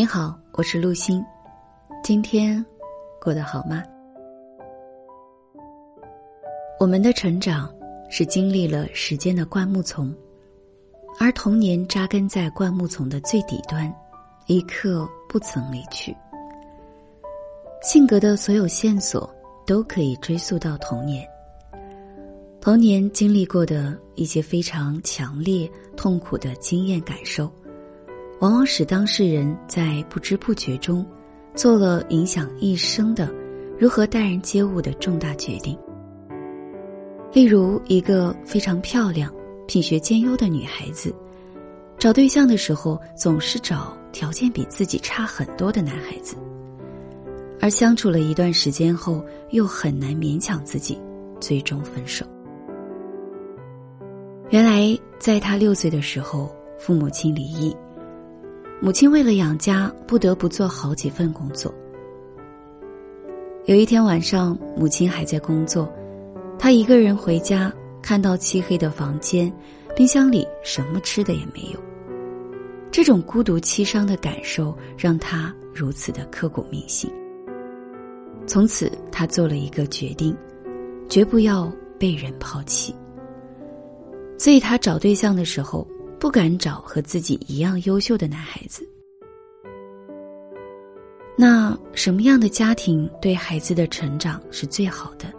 你好，我是陆欣，今天过得好吗？我们的成长是经历了时间的灌木丛，而童年扎根在灌木丛的最底端，一刻不曾离去。性格的所有线索都可以追溯到童年。童年经历过的一些非常强烈、痛苦的经验感受，往往使当事人在不知不觉中，做了影响一生的如何待人接物的重大决定。例如，一个非常漂亮、品学兼优的女孩子，找对象的时候总是找条件比自己差很多的男孩子，而相处了一段时间后，又很难勉强自己，最终分手。原来，在他六岁的时候，父母亲离异，母亲为了养家，不得不做好几份工作。有一天晚上，母亲还在工作，他一个人回家，看到漆黑的房间，冰箱里什么吃的也没有。这种孤独凄伤的感受让他如此的刻骨铭心。从此，他做了一个决定，绝不要被人抛弃。所以他找对象的时候，不敢找和自己一样优秀的男孩子。那什么样的家庭对孩子的成长是最好的？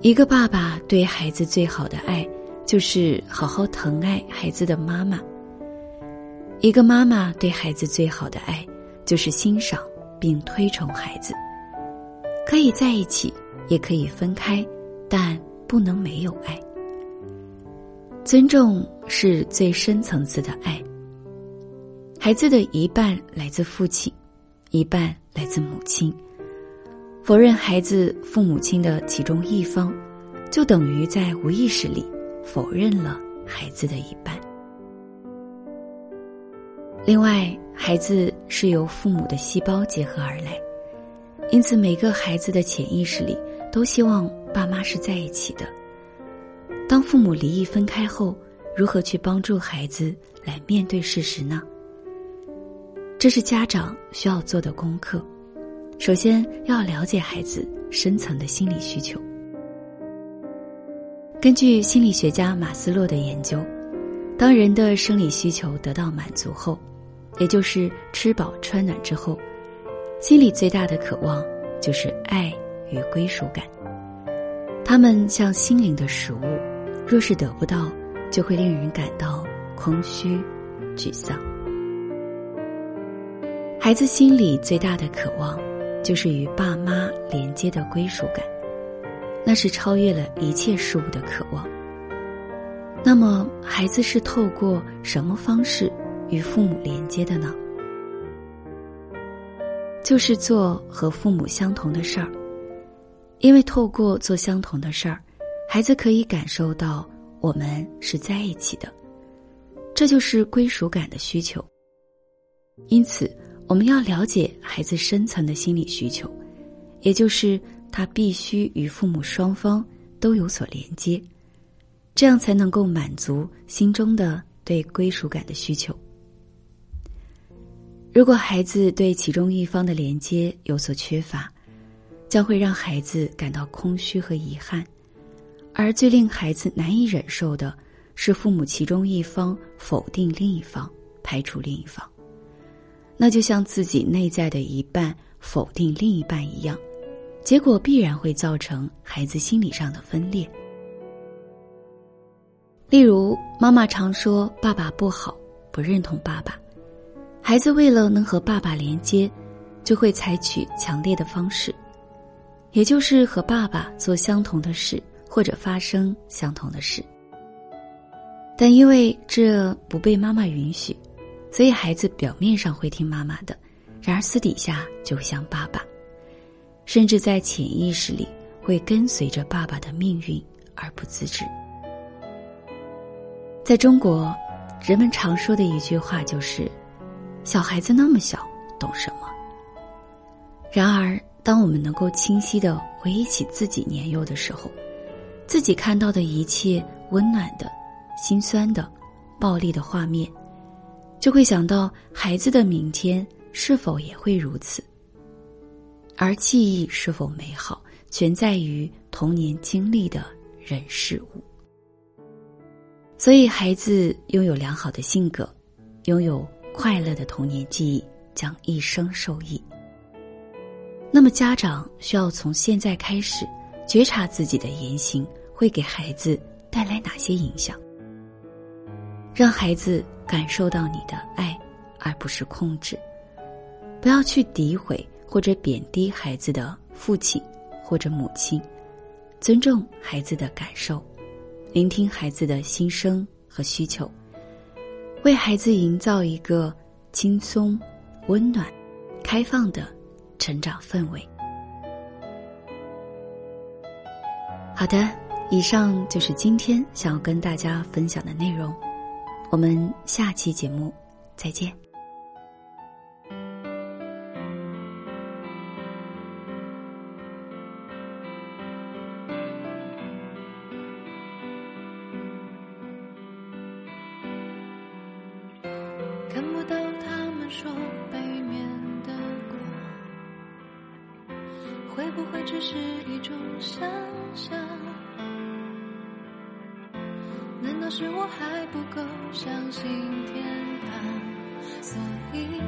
一个爸爸对孩子最好的爱，就是好好疼爱孩子的妈妈。一个妈妈对孩子最好的爱，就是欣赏并推崇孩子。可以在一起，也可以分开，但不能没有爱。尊重是最深层次的爱。孩子的一半来自父亲，一半来自母亲。否认孩子父母亲的其中一方，就等于在无意识里否认了孩子的一半。另外，孩子是由父母的细胞结合而来，因此每个孩子的潜意识里都希望爸妈是在一起的。当父母离异分开后，如何去帮助孩子来面对事实呢？这是家长需要做的功课。首先要了解孩子深层的心理需求。根据心理学家马斯洛的研究，当人的生理需求得到满足后，也就是吃饱穿暖之后，心里最大的渴望就是爱与归属感。他们像心灵的食物。若是得不到，就会令人感到空虚、沮丧。孩子心里最大的渴望，就是与爸妈连接的归属感，那是超越了一切事物的渴望。那么，孩子是透过什么方式与父母连接的呢？就是做和父母相同的事儿，因为透过做相同的事儿。孩子可以感受到我们是在一起的，这就是归属感的需求。因此，我们要了解孩子深层的心理需求，也就是他必须与父母双方都有所连接，这样才能够满足心中的对归属感的需求。如果孩子对其中一方的连接有所缺乏，将会让孩子感到空虚和遗憾。而最令孩子难以忍受的是，父母其中一方否定另一方，排除另一方，那就像自己内在的一半否定另一半一样，结果必然会造成孩子心理上的分裂。例如，妈妈常说爸爸不好，不认同爸爸，孩子为了能和爸爸连接，就会采取强烈的方式，也就是和爸爸做相同的事。或者发生相同的事，但因为这不被妈妈允许，所以孩子表面上会听妈妈的，然而私底下就像爸爸，甚至在潜意识里会跟随着爸爸的命运而不自知。在中国，人们常说的一句话就是：“小孩子那么小，懂什么？”然而，当我们能够清晰的回忆起自己年幼的时候，自己看到的一切温暖的、心酸的、暴力的画面，就会想到孩子的明天是否也会如此。而记忆是否美好，全在于童年经历的人事物。所以，孩子拥有良好的性格，拥有快乐的童年记忆，将一生受益。那么，家长需要从现在开始觉察自己的言行会给孩子带来哪些影响，让孩子感受到你的爱，而不是控制。不要去诋毁或者贬低孩子的父亲或者母亲，尊重孩子的感受。聆听孩子的心声和需求，为孩子营造一个轻松、温暖、开放的成长氛围。好的，以上就是今天想要跟大家分享的内容，我们下期节目再见。看不到他会不会只是一种想象？难道是我还不够相信天堂，所以